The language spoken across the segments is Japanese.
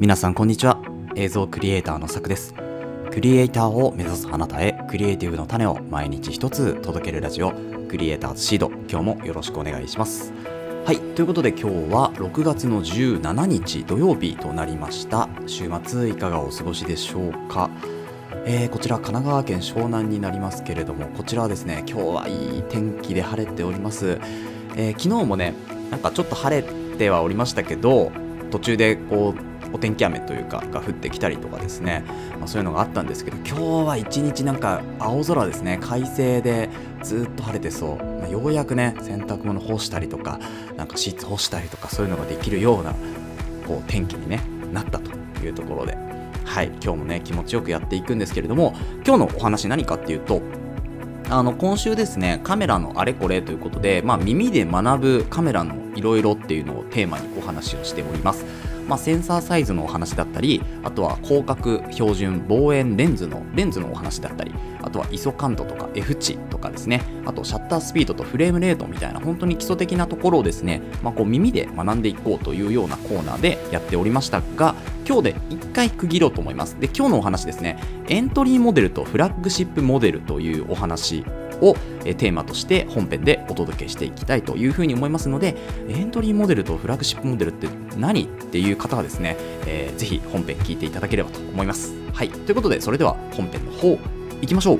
皆さんこんにちは。映像クリエイターのさくです。クリエイターを目指すあなたへクリエイティブの種を毎日一つ届けるラジオクリエイターズシード。今日もよろしくお願いします。はい。ということで今日は6月の17日土曜日となりました。週末いかがお過ごしでしょうか。えー、こちら神奈川県湘南になりますけれどもこちらはですね今日はいい天気で晴れております、えー、昨日もねなんかちょっと晴れてはおりましたけど途中でこうお天気雨というかが降ってきたりとかですね、まあ、そういうのがあったんですけど今日は一日なんか青空ですね。快晴でずっと晴れてそう、まあ、ようやくね洗濯物干したりとかなんかシーツ干したりとかそういうのができるようなこう天気に、ね、なったというところで。はい。今日もね気持ちよくやっていくんですけれども今日のお話何かっていうとあの今週ですねカメラのあれこれということで、まあ、耳で学ぶカメラのいろいろっていうのをテーマにお話をしております。まあ、センサーサイズのお話だったりあとは広角標準望遠レンズのレンズのお話だったりあとは ISO 感度とか F 値とかですね。あとシャッタースピードとフレームレートみたいな本当に基礎的なところをですね、まあ、こう耳で学んでいこうというようなコーナーでやっておりましたが今日で1回区切ろうと思います。で今日のお話ですね。エントリーモデルとフラッグシップモデルというお話をテーマとして本編でお届けしていきたいというふうに思いますのでエントリーモデルとフラッグシップモデルって何っていう方はですね、えー、ぜひ本編聞いていただければと思います。はい、ということでそれでは本編の方いきましょう。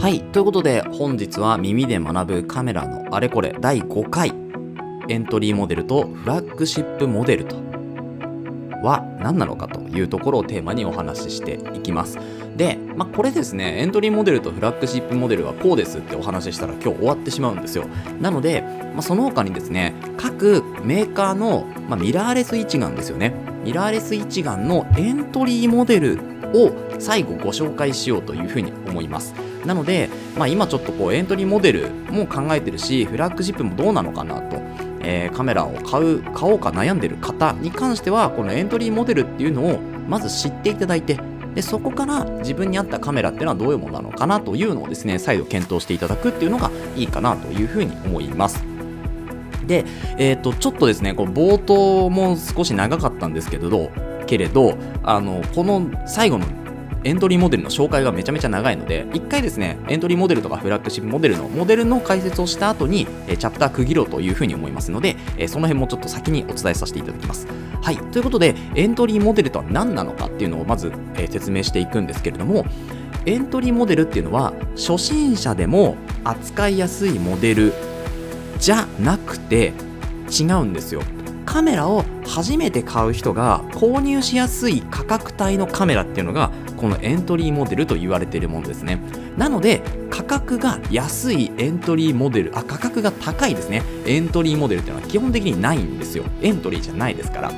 はい、ということで本日は耳で学ぶカメラのあれこれ第5回エントリーモデルとフラッグシップモデルとは何なのかというところをテーマにお話ししていきます。で、まあ、これですね、エントリーモデルとフラッグシップモデルはこうですってお話ししたら今日終わってしまうんですよ。なので、まあ、その他にですね、各メーカーの、まあ、ミラーレス一眼ですよね。ミラーレス一眼のエントリーモデルを最後ご紹介しようというふうに思います。なので、まあ、今ちょっとこうエントリーモデルも考えてるし、フラッグシップもどうなのかなと。えー、カメラを買う買おうか悩んでる方に関してはこのエントリーモデルっていうのをまず知っていただいてでそこから自分に合ったカメラっていうのはどういうものなのかなというのをですね再度検討していただくっていうのがいいかなというふうに思います。で、えーと、ちょっとですねこう冒頭も少し長かったんですけれどけれどあのこの最後のエントリーモデルの紹介がめちゃめちゃ長いので、一回ですね、エントリーモデルとかフラッグシップモデルのモデルの解説をした後に、えチャプター区切ろうというふうに思いますので、えその辺もちょっと先にお伝えさせていただきます。はい、ということで、エントリーモデルとは何なのかっていうのをまず、え説明していくんですけれども、エントリーモデルっていうのは、初心者でも扱いやすいモデルじゃなくて違うんですよ。カメラを初めて買う人が購入しやすい価格帯のカメラっていうのがこのエントリーモデルと言われているものですね。なので価格が安いエントリーモデルあ価格が高いですね。エントリーモデルっていうのは基本的にないんですよ。エントリーじゃないですから。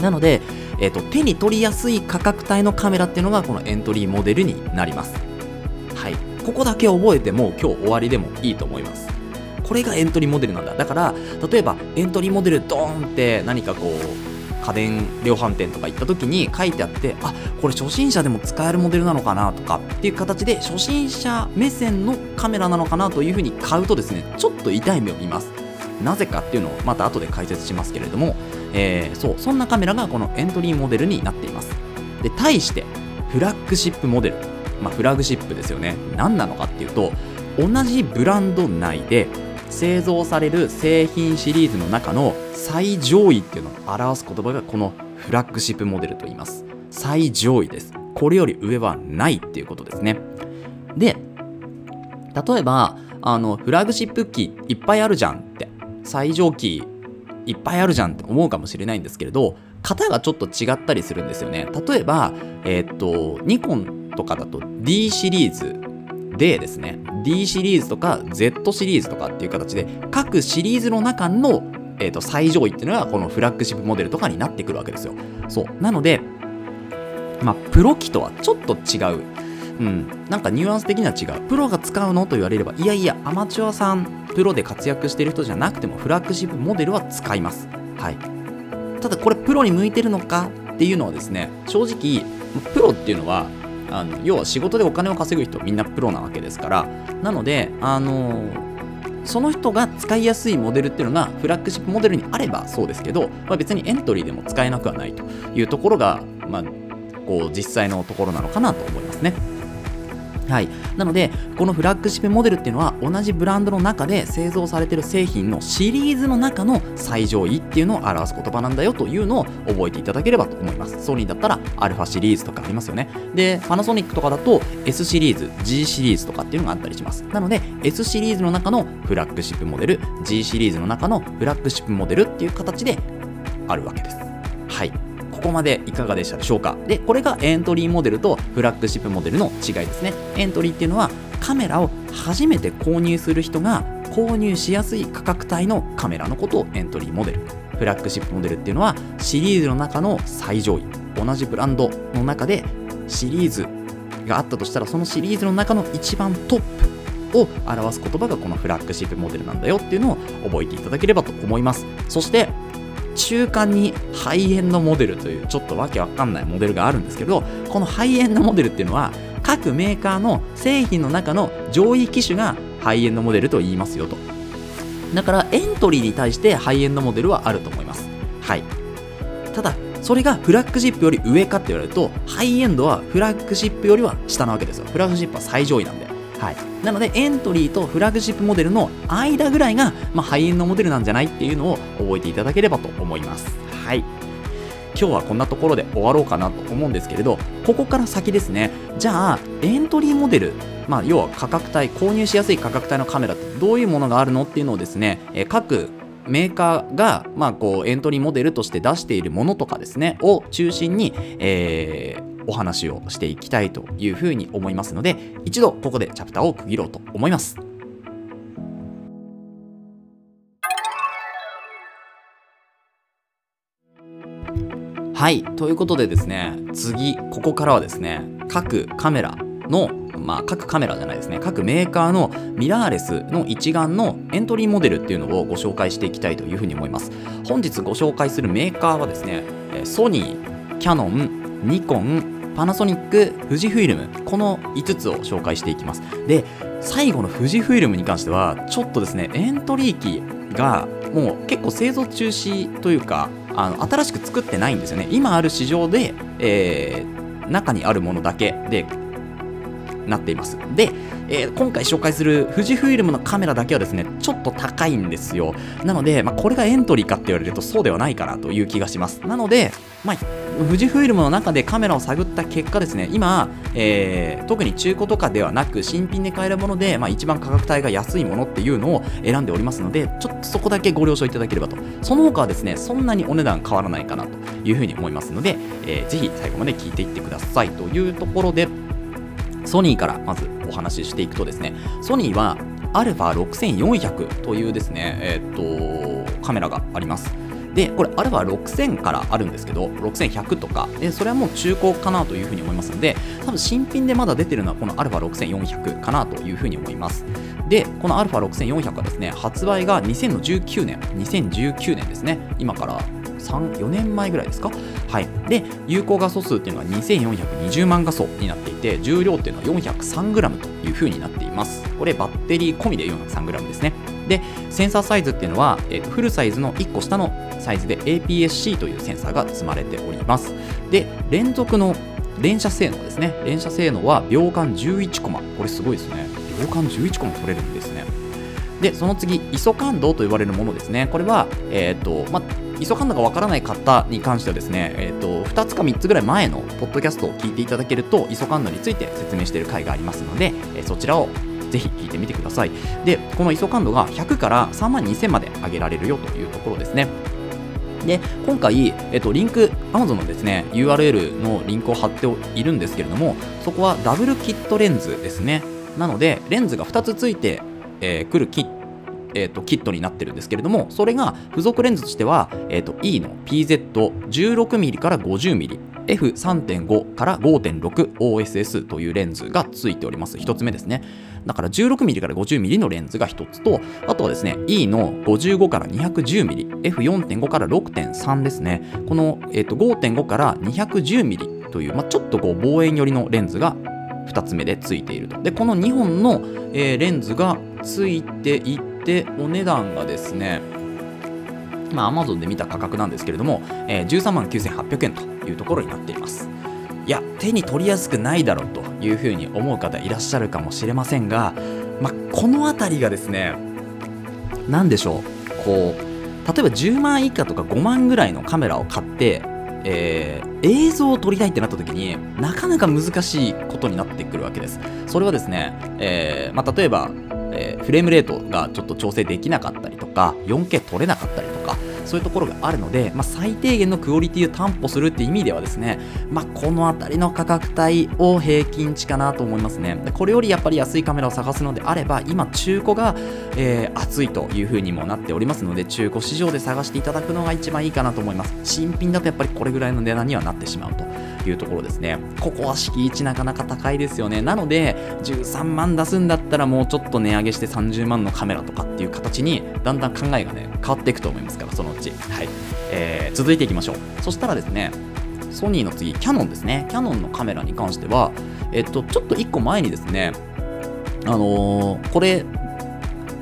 なので、えーと、手に取りやすい価格帯のカメラっていうのがこのエントリーモデルになります。はい。ここだけ覚えても今日終わりでもいいと思います。これがエントリーモデルなんだ。だから例えばエントリーモデルドーンって何かこう家電量販店とか行った時に書いてあってあこれ初心者でも使えるモデルなのかなとかっていう形で初心者目線のカメラなのかなというふうに買うとですねちょっと痛い目を見ます。なぜかっていうのをまた後で解説しますけれども、えー、そうそんなカメラがこのエントリーモデルになっています。で対してフラッグシップモデル。まあフラッグシップですよね。何なのかっていうと同じブランド内で製造される製品シリーズの中の最上位っていうのを表す言葉がこのフラッグシップモデルと言います。最上位です。これより上はないっていうことですね。で例えばあのフラッグシップ機いっぱいあるじゃんって。最上機いっぱいあるじゃんって思うかもしれないんですけれど型がちょっと違ったりするんですよね。例えばえー、っとニコンとかだと D シリーズでですね D シリーズとか Z シリーズとかっていう形で各シリーズの中の、えーと、最上位っていうのがこのフラッグシップモデルとかになってくるわけですよ。そう。なのでまあプロ機とはちょっと違う。うん、なんかニュアンス的には違う。プロが使うのと言われればいやいやアマチュアさんプロで活躍してる人じゃなくてもフラッグシップモデルは使います。はい。ただこれプロに向いてるのかっていうのはですね正直プロっていうのはあの要は仕事でお金を稼ぐ人みんなプロなわけですからなのであのその人が使いやすいモデルっていうのがフラッグシップモデルにあればそうですけど、まあ、別にエントリーでも使えなくはないというところが、まあ、こう実際のところなのかなと思いますね。はい、なのでこのフラッグシップモデルっていうのは同じブランドの中で製造されてる製品のシリーズの中の最上位っていうのを表す言葉なんだよというのを覚えていただければと思います。ソニーだったらアルファシリーズとかありますよね。でパナソニックとかだと S シリーズ G シリーズとかっていうのがあったりします。なので S シリーズの中のフラッグシップモデル G シリーズの中のフラッグシップモデルっていう形であるわけです。はい。ここまでいかがでしたでしょうか？でこれがエントリーモデルとフラッグシップモデルの違いですね。エントリーっていうのはカメラを初めて購入する人が購入しやすい価格帯のカメラのことをエントリーモデル。フラッグシップモデルっていうのはシリーズの中の最上位。同じブランドの中でシリーズがあったとしたらそのシリーズの中の一番トップを表す言葉がこのフラッグシップモデルなんだよっていうのを覚えていただければと思います。そして中間にハイエンドモデルというちょっとわけわかんないモデルがあるんですけどこのハイエンドモデルっていうのは各メーカーの製品の中の上位機種がハイエンドモデルと言いますよと。だからエントリーに対してハイエンドモデルはあると思います。はい。ただそれがフラッグシップより上かって言われるとハイエンドはフラッグシップよりは下なわけですよ。フラッグシップは最上位なんで。はい、なのでエントリーとフラッグシップモデルの間ぐらいが、まあ、ハイエンドモデルなんじゃないっていうのを覚えていただければと思います。はい。今日はこんなところで終わろうかなと思うんですけれどここから先ですね。じゃあエントリーモデルまあ、要は価格帯購入しやすい価格帯のカメラってどういうものがあるのっていうのをですね、え各メーカーが、まあ、こうエントリーモデルとして出しているものとかですねを中心に、えーお話をしていきたいというふうに思いますので一度ここでチャプターを区切ろうと思います。はいということでですね次ここからはですね各カメラのまあ、各カメラじゃないですね。各メーカーのミラーレスの一眼のエントリーモデルっていうのをご紹介していきたいというふうに思います。本日ご紹介するメーカーはですねソニーキャノンニコンパナソニック富士フィルム。この5つを紹介していきます。で最後の富士フィルムに関してはちょっとですねエントリー機がもう結構製造中止というかあの新しく作ってないんですよね。今ある市場で、えー、中にあるものだけでなっています。で、えー、今回紹介する富士フィルムのカメラだけはですねちょっと高いんですよ。なので、まあ、これがエントリーかって言われるとそうではないかなという気がします。なので、まあ、富士フィルムの中でカメラを探った結果ですね今、えー、特に中古とかではなく新品で買えるもので、まあ、一番価格帯が安いものっていうのを選んでおりますのでちょっとそこだけご了承いただければと。その他はですねそんなにお値段変わらないかなというふうに思いますので、えー、ぜひ最後まで聞いていってくださいというところでソニーからまずお話ししていくとですね、ソニーは α6400 というですね、えー、っと、カメラがあります。で、これ、アルファ6000からあるんですけど、6100とか、でそれはもう中古かなというふうに思いますので、多分新品でまだ出てるのはこのアルファ6400かなというふうに思います。で、このアルファ6400はですね、発売が2019年、2019年ですね、今から3、4年前ぐらいですか？はい。で、有効画素数っていうのは2420万画素になっていて、重量っていうのは 403g という風になっています。これバッテリー込みで 403g ですね。で、センサーサイズっていうのは、えー、とフルサイズの1個下のサイズで APS-C というセンサーが積まれております。で、連続の連射性能ですね。連射性能は秒間11コマ。これすごいですね。秒間11コマ取れるんですね。で、その次、ISO 感度と言われるものですね。これは、え、ー、と、ま、急がんのがわからない方に関してはですね、えーと、2つか3つぐらい前のポッドキャストを聞いていただけると、急がんのについて説明している回がありますので、えー、そちらをぜひ聞いてみてください。で、この ISO 感度が100から3万2000まで上げられるよというところですね。で、今回、えっと、リンク、Amazon のですね、URL のリンクを貼っているんですけれども、そこはダブルキットレンズですね。なので、レンズが2つついて、えー、るキットえーと、キットになってるんですけれども、それが付属レンズとしては、えーと、E の PZ16mm から 50mm、F3.5 から 5.6OSS というレンズがついております。1つ目ですね。だから 16mm から 50mm のレンズが1つと、あとはですね、E の55から 210mm、F4.5 から6.3ですね。この、えーと、5.5から 210mm という、まあ、ちょっとこう望遠寄りのレンズが2つ目でついているとでこの2本の、えー、レンズがついていってお値段がですねまあ Amazon で見た価格なんですけれども、えー、13万9800円というところになっています。いや手に取りやすくないだろうというふうに思う方いらっしゃるかもしれませんが、まあ、この辺りがですね何でしょうこう例えば10万以下とか5万ぐらいのカメラを買ってえー、映像を撮りたいってなった時になかなか難しいことになってくるわけです。それはですね、えーまあ、例えば、えー、フレームレートがちょっと調整できなかったりとか 4K 撮れなかったりとかそういうところがあるので、まあ、最低限のクオリティを担保するって意味ではですね、まあ、この辺りの価格帯を平均値かなと思いますね。でこれよりやっぱり安いカメラを探すのであれば今中古が、えー、熱いという風にもなっておりますので中古市場で探していただくのが一番いいかなと思います。新品だとやっぱりこれぐらいの値段にはなってしまうというところですね。ここは敷地なかなか高いですよね。なので13万出すんだったらもうちょっと値上げして30万のカメラとかっていう形にだんだん考えがね変わっていくと思いますからそのち、はい。えー、続いていきましょう。そしたらですねソニーの次キャノンですね。キャノンのカメラに関してはえっとちょっと1個前にですねあのー、これ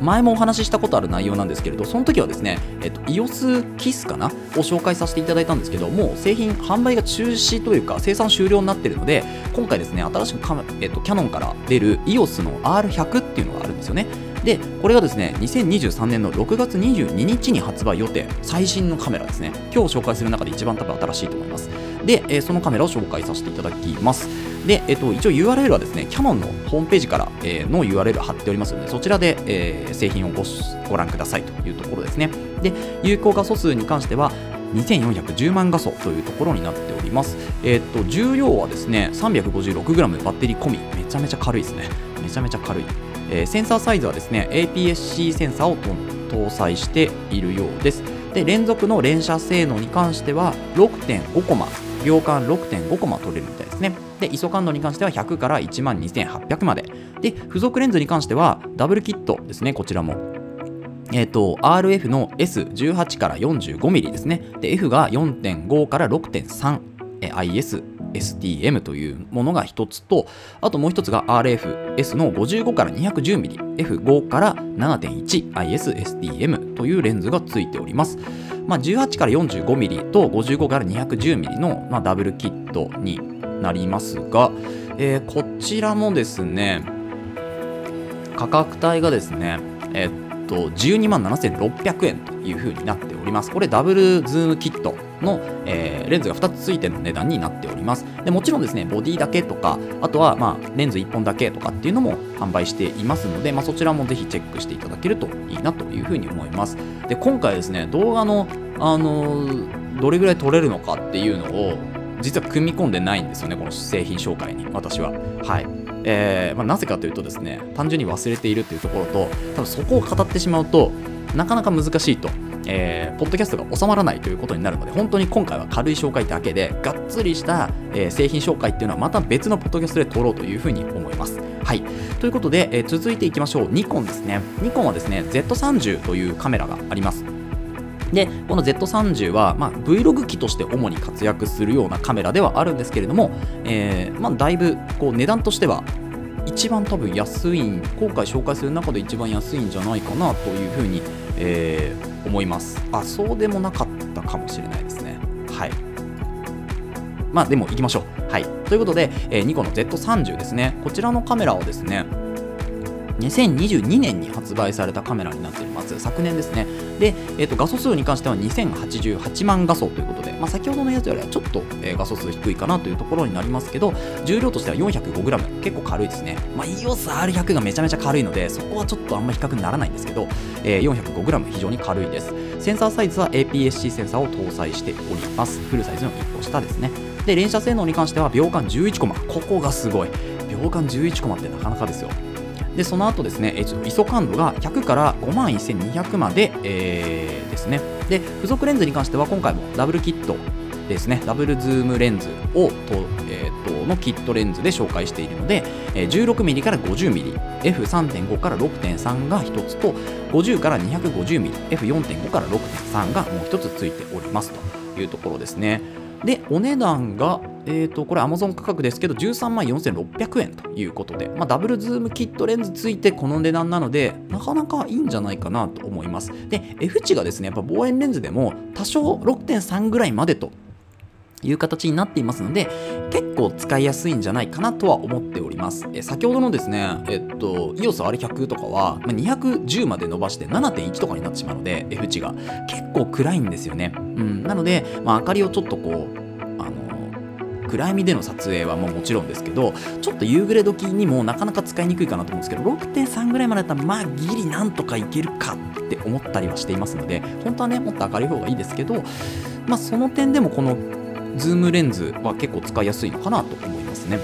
前もお話ししたことある内容なんですけれど、その時はですね、えっと、EOS キスかな？を紹介させていただいたんですけど、もう製品販売が中止というか、生産終了になっているので、今回ですね、新しくカ、えっと、キャノンから出る EOS の R100 っていうのがあるんですよね。で、これがですね、2023年の6月22日に発売予定、最新のカメラですね。今日紹介する中で一番多分新しいと思います。で、え、そのカメラを紹介させていただきます。で、えっと、一応 URL はですね、キャノンのホームページから、え、の URL 貼っておりますので、そちらで、え、製品をごご覧くださいというところですね。で、有効画素数に関しては、2410万画素というところになっております。え、っと、重量はですね、356g バッテリー込み、めちゃめちゃ軽いですね。めちゃめちゃ軽い。えー、センサーサイズはですね、APS-C センサーを搭載しているようです。で、連続の連写性能に関しては、6.5コマ、秒間6.5コマ取れるみたいですね。で、ISO 感度に関しては100から1万2800まで。で、付属レンズに関しては、ダブルキットですね、こちらも。えっ、ー、と、RF の S18 から 45mm ですね。で、F が4.5から6.3、IS、STM というものが一つと、あともう一つが RFS の55から 210mm、F5 から7.1、IS、STM というレンズがついております。まあ、18から 45mm と55から 210mm の、まあ、ダブルキットになりますが、えー、こちらもですね、価格帯がですね、えっと、12万7600円という風になっております。これダブルズームキットの、えー、レンズが2つついての値段になっております。でもちろんですね、ボディだけとか、あとは、まあ、レンズ1本だけとかっていうのも販売していますので、まあ、そちらもぜひチェックしていただけるといいなというふうに思います。で、今回ですね、動画の、あのー、どれぐらい撮れるのかっていうのを、実は組み込んでないんですよね、この製品紹介に、私は。はい。えーまあ、なぜかというとですね、単純に忘れているというところと、多分そこを語ってしまうとなかなか難しいとえー、ポッドキャストが収まらないということになるので、本当に今回は軽い紹介だけで、がっつりした、えー、製品紹介っていうのはまた別のポッドキャストで撮ろうというふうに思います。はい。ということで、えー、続いていきましょう。ニコンですね。ニコンはですね、Z30 というカメラがあります。で、この Z30 は、まあ、Vlog 機として主に活躍するようなカメラではあるんですけれども、えーまあ、だいぶこう値段としては一番多分安い今回紹介する中で一番安いんじゃないかなというふうに、えー、思います。あそうでもなかったかもしれないですね。はい。まあでも行きましょう。はい。ということで、えー、ニコの Z30 ですね。こちらのカメラをですね2022年に発売されたカメラになっています。昨年ですねで、えーと、画素数に関しては2088万画素ということで、まあ、先ほどのやつよりはちょっと、えー、画素数低いかなというところになりますけど重量としては 405g 結構軽いですね、まあ、EOSR100 がめちゃめちゃ軽いのでそこはちょっとあんま比較にならないんですけど、えー、405g 非常に軽いです。センサーサイズは APS-C センサーを搭載しております。フルサイズの1個下ですね。で連射性能に関しては秒間11コマ。ここがすごい。秒間11コマってなかなかですよ。でその後ですね、えー、ISO 感度が100から5万1200まで、えー、ですね。で付属レンズに関しては今回もダブルキットですね。ダブルズームレンズをと、えー、とのキットレンズで紹介しているので、え、16mm から 50mmF3.5 から6.3が1つと50から 250mmF4.5 から6.3がもう1つついておりますというところですね。でお値段がえー、とこれ Amazon 価格ですけど13万4600円ということで、まあ、ダブルズームキットレンズついてこの値段なのでなかなかいいんじゃないかなと思います。で F 値がですねやっぱ望遠レンズでも多少6.3ぐらいまでという形になっていますので結構使いやすいんじゃないかなとは思っております。え先ほどのですねえっと EOSR100 とかは、ま、210まで伸ばして7.1とかになってしまうので F 値が結構暗いんですよね、うん、なので、まあ、明かりをちょっとこう暗闇での撮影はもうもちろんですけどちょっと夕暮れ時にもなかなか使いにくいかなと思うんですけど6.3ぐらいまでだったらまあギリなんとかいけるかって思ったりはしていますので本当はねもっと明るい方がいいですけどまあその点でもこのズームレンズは結構使いやすいのかなと思いますね。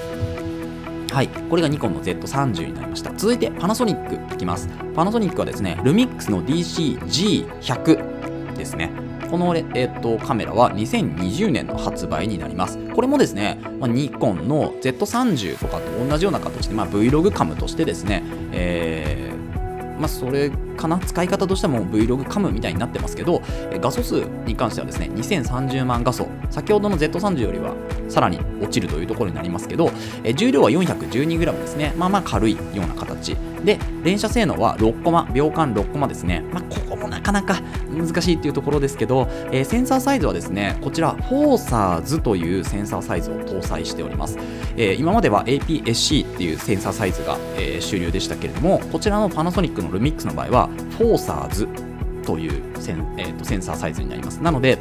はい、これがニコンの Z30 になりました。続いてパナソニックいきます。パナソニックはですね、ルミックスの DC-G100 ですね。この、えー、とカメラは2020年の発売になります。これもですね、まあ、ニコンの Z30 とかと同じような形で、まあ、Vlog カムとしてですね、えーまあ、それかな？使い方としても Vlog カムみたいになってますけど画素数に関してはですね2030万画素先ほどの Z30 よりはさらに落ちるというところになりますけど重量は 412g ですね。まあまあ軽いような形。で連射性能は6コマ秒間6コマですね、まあ、ここもなかなか難しいっていうところですけど、えー、センサーサイズはですねこちらフォーサーズというセンサーサイズを搭載しております、えー、今までは APS-C っていうセンサーサイズが、えー、主流でしたけれどもこちらのパナソニックのルミックスの場合はフォーサーズというセン,、えー、とセンサーサイズになりますなので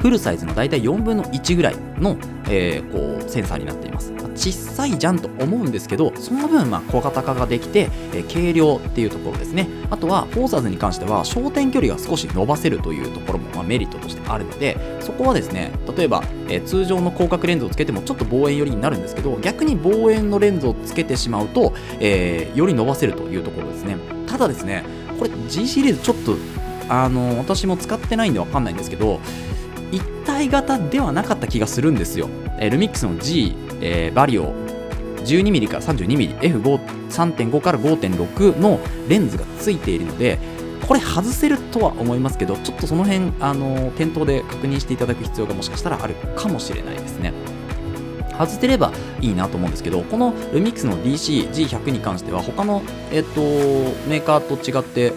フルサイズの大体4分の1ぐらいの、えー、こうセンサーになっています。小さいじゃんと思うんですけど、その分まあ小型化ができて、えー、軽量っていうところですね。あとは、フォーサーズに関しては、焦点距離が少し伸ばせるというところも、まあ、メリットとしてあるので、そこはですね、例えば、えー、通常の広角レンズをつけてもちょっと望遠寄りになるんですけど、逆に望遠のレンズをつけてしまうと、え、より伸ばせるというところですね。ただですね、これ G シリーズちょっと、あの私も使ってないんでわかんないんですけど、一体型ではなかった気がするんですよ。え、ルミックスの G、えー、バリオ 12mm から 32mm、F3.5 から5.6のレンズがついているので、これ外せるとは思いますけど、ちょっとその辺、あの店頭で確認していただく必要がもしかしたらあるかもしれないですね。外せればいいなと思うんですけど、このルミックスの DC-G100 に関しては、他の、えっと、メーカーと違って、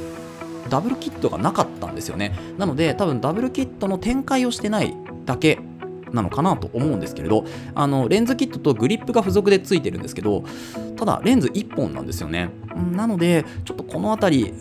ダブルキットがなかったんですよね。なので、多分ダブルキットの展開をしてないだけなのかなと思うんですけれどあのレンズキットとグリップが付属でついてるんですけどただレンズ1本なんですよね。なのでちょっとこの辺り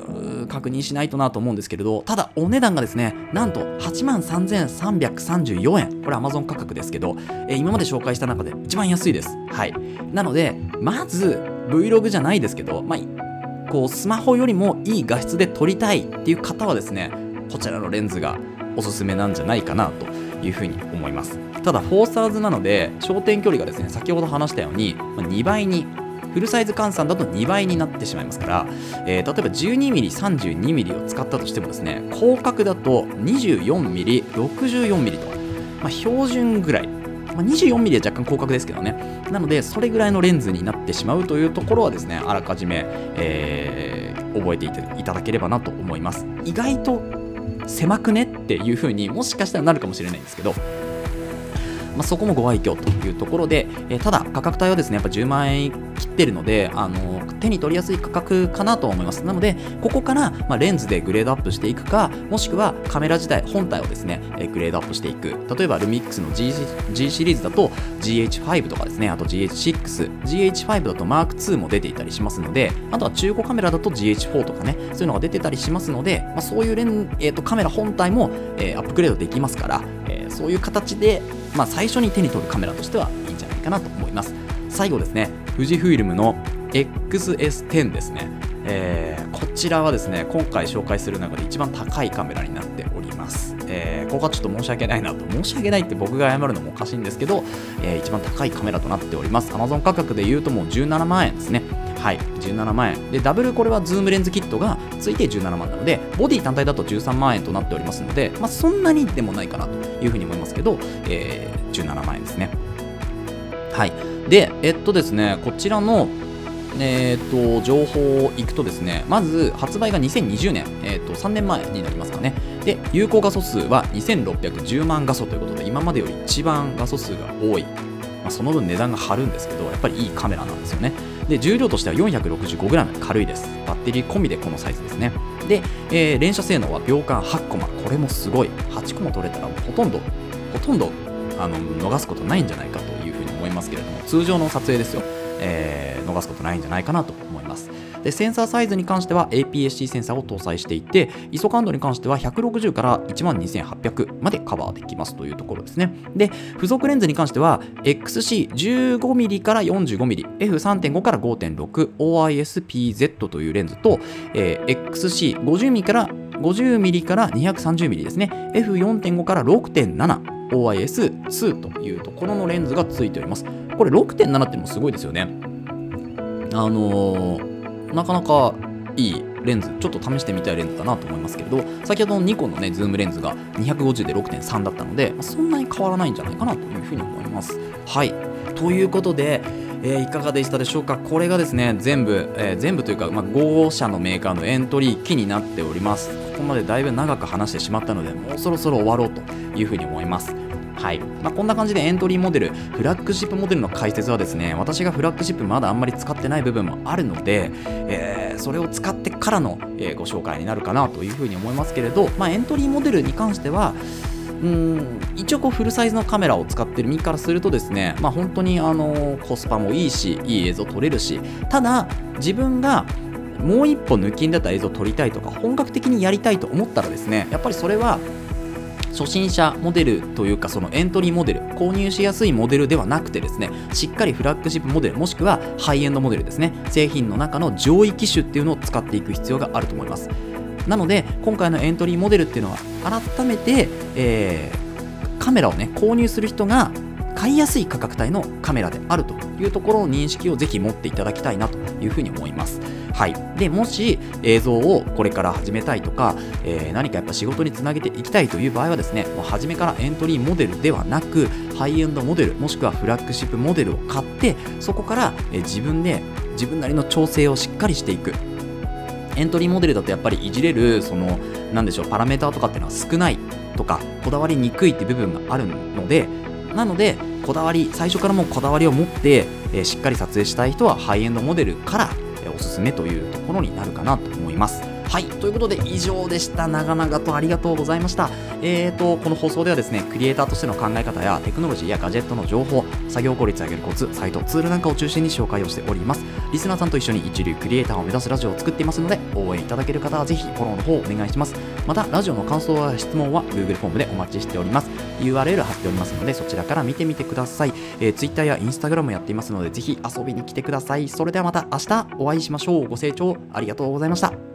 確認しないとなと思うんですけれどただお値段がですねなんと8万3334円。これ Amazon 価格ですけど、え今まで紹介した中で一番安いです。はい。なのでまず Vlog じゃないですけど、まあ、こうスマホよりもいい画質で撮りたいっていう方はですねこちらのレンズがおすすめなんじゃないかなというふうに思います。ただフォーサーズなので焦点距離がですね先ほど話したように2倍にフルサイズ換算だと2倍になってしまいますから、えー、例えば 12mm、32mm を使ったとしてもですね広角だと 24mm、64mm と、まあ、標準ぐらい、まあ、24mm は若干広角ですけどね。なのでそれぐらいのレンズになってしまうというところはですねあらかじめ、えー、覚えていただければなと思います。意外と狭くねっていう風にもしかしたらなるかもしれないんですけどまあ、そこもご愛嬌というところで、え、ただ価格帯はですねやっぱ10万円切ってるので、あの手に取りやすい価格かなと思います。なのでここから、ま、レンズでグレードアップしていくかもしくはカメラ自体本体をですね、え、グレードアップしていく。例えばルミックスの G, G シリーズだと GH5 とかですねあと GH6 GH5 だと Mark2 も出ていたりしますのであとは中古カメラだと GH4 とかねそういうのが出てたりしますので、まあ、そういうレン、えーと、カメラ本体も、えー、アップグレードできますから、えー、そういう形でまあ、最初に手に取るカメラとしてはいいんじゃないかなと思います。最後ですね、富士フイルムの XS10 ですね。えー、こちらはですね、今回紹介する中で一番高いカメラになっております。えー、ここはちょっと申し訳ないなと、申し訳ないって僕が謝るのもおかしいんですけど、えー、一番高いカメラとなっております。Amazon 価格で言うともう17万円ですね。はい、17万円。で、ダブルこれはズームレンズキットがついて17万なので、ボディ単体だと13万円となっておりますので、まあ、そんなにでもないかなというふうに思いますけど、えー、17万円ですね。はい。で、えっとですね、こちらのえー、と情報をいくとですねまず発売が2020年、えー、と3年前になりますかねで有効画素数は2610万画素ということで今までより一番画素数が多い、まあ、その分値段が張るんですけどやっぱりいいカメラなんですよねで重量としては 465g 軽いです。バッテリー込みでこのサイズですね。で、えー、連射性能は秒間8コマ。これもすごい。8コマ取れたらほとんどほとんどあの逃すことないんじゃないかというふうに思いますけれども通常の撮影ですよ、えー、逃すことないんじゃないかなとでセンサーサイズに関しては APS-C センサーを搭載していて ISO 感度に関しては160から12800までカバーできますというところですね。で付属レンズに関しては XC15mm から 45mm F3.5 から 5.6OIS-PZ というレンズと、えー、XC50mm から 50mm から 230mm ですね。F4.5 から 6.7OIS2 というところのレンズがついております。これ6.7ってのもすごいですよね。あのーなかなかいいレンズ。ちょっと試してみたいレンズだなと思いますけれど先ほどのニコンのねズームレンズが250で6.3だったのでそんなに変わらないんじゃないかなというふうに思います。はい。ということでえー、いかがでしたでしょうか？これがですね全部、えー、全部というか、まあ、5社のメーカーのエントリー機になっております。ここまでだいぶ長く話してしまったのでもうそろそろ終わろうというふうに思います。はい。まあ、こんな感じでエントリーモデル、フラッグシップモデルの解説はですね、私がフラッグシップまだあんまり使ってない部分もあるので、えー、それを使ってからの、えー、ご紹介になるかなというふうに思いますけれど、まあ、エントリーモデルに関しては、うん一応こうフルサイズのカメラを使ってる身からするとですね、まあ、本当にあのコスパもいいしいい映像撮れるしただ自分がもう一歩抜きんだった映像を撮りたいとか本格的にやりたいと思ったらですねやっぱりそれは初心者モデルというかそのエントリーモデル購入しやすいモデルではなくてですねしっかりフラッグシップモデルもしくはハイエンドモデルですね製品の中の上位機種っていうのを使っていく必要があると思います。なので今回のエントリーモデルっていうのは改めて、えー、カメラをね購入する人が買いやすい価格帯のカメラであるというところの認識をぜひ持っていただきたいなというふうに思います。はい、でもし映像をこれから始めたいとか、えー、何かやっぱ仕事につなげていきたいという場合はですねもう初めからエントリーモデルではなくハイエンドモデルもしくはフラッグシップモデルを買ってそこから、え、自分で自分なりの調整をしっかりしていくエントリーモデルだとやっぱりいじれるそのなんでしょうパラメーターとかっていうのは少ないとかこだわりにくいって部分があるのでなのでこだわり最初からもこだわりを持って、え、しっかり撮影したい人はハイエンドモデルから、え、おすすめというところになるかなと思います。はいということで以上でした。長々とありがとうございました。えーとこの放送ではですねクリエイターとしての考え方やテクノロジーやガジェットの情報作業効率を上げるコツサイトツールなんかを中心に紹介をしております。リスナーさんと一緒に一流クリエイターを目指すラジオを作っていますので応援いただける方はぜひフォローの方をお願いします。またラジオの感想や質問は Google フォームでお待ちしております。URL 貼っておりますのでそちらから見てみてください、えー、Twitter や Instagram もやっていますのでぜひ遊びに来てください。それではまた明日お会いしましょう。ご清聴ありがとうございました。